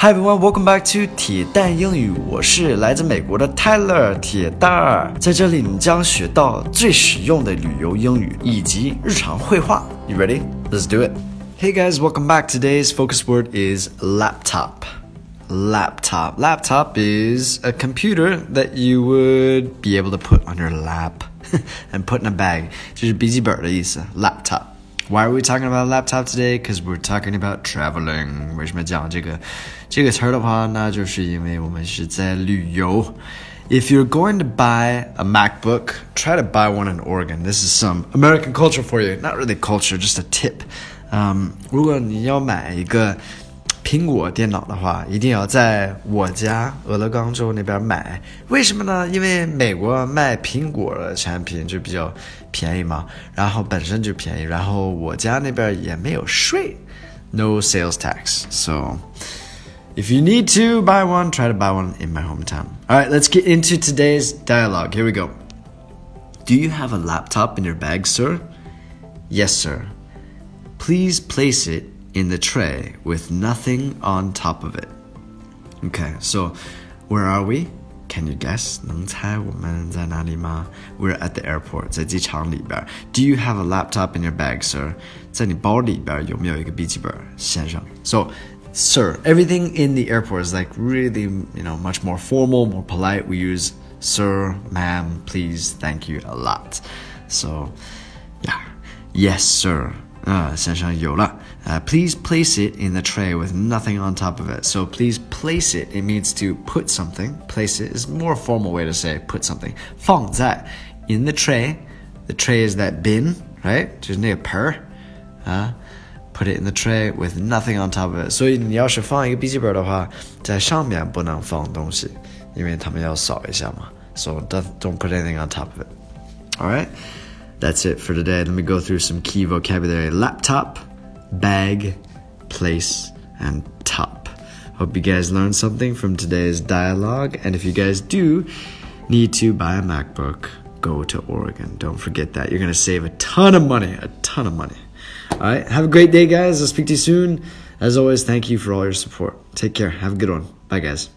Hi everyone, welcome back to 铁蛋英语。我是来自美国的 Tyler 铁蛋儿，在这里你将学到最实用的旅游英语以及日常会话。You ready? Let's do it. Hey guys, welcome back. Today's focus word is laptop. Laptop. Laptop is a computer that you would be able to put on your lap and put in a bag. 就是笔记本的意思。Laptop. Why are we talking about laptop today? Because we're talking about traveling. 为什么讲这个这个词儿的话，那就是因为我们是在旅游。If you're going to buy a MacBook, try to buy one in Oregon. This is some American culture for you. Not really culture, just a tip. Um, 如果你要买一个 苹果电脑的话，一定要在我家俄勒冈州那边买。为什么呢？因为美国卖苹果的产品就比较便宜嘛，然后本身就便宜，然后我家那边也没有税，no sales tax. So if you need to buy one, try to buy one in my hometown. All right, let's get into today's dialogue. Here we go. Do you have a laptop in your bag, sir? Yes, sir. Please place it in the tray with nothing on top of it. Okay, so where are we? Can you guess? 能猜我们在哪里吗? We're at the airport. 在机场里边. Do you have a laptop in your bag, sir? 在你包里边有没有一个笔记本，先生? So, sir, everything in the airport is like really, you know, much more formal, more polite. We use sir, ma'am, please, thank you a lot. So, yeah. Yes, sir. 啊，先生有了。Uh, please place it in the tray with nothing on top of it. So please place it. It means to put something. Place it is more formal way to say put something. 放在 in the tray. The tray is that bin, right? 就是那个盆儿啊。Put it in the tray with nothing on top of it. 所以你要是放一个笔记本的话，在上面不能放东西，因为他们要扫一下嘛。So don't don't put anything on top of it. All right. That's it for today. Let me go through some key vocabulary laptop, bag, place, and top. Hope you guys learned something from today's dialogue. And if you guys do need to buy a MacBook, go to Oregon. Don't forget that. You're going to save a ton of money. A ton of money. All right. Have a great day, guys. I'll speak to you soon. As always, thank you for all your support. Take care. Have a good one. Bye, guys.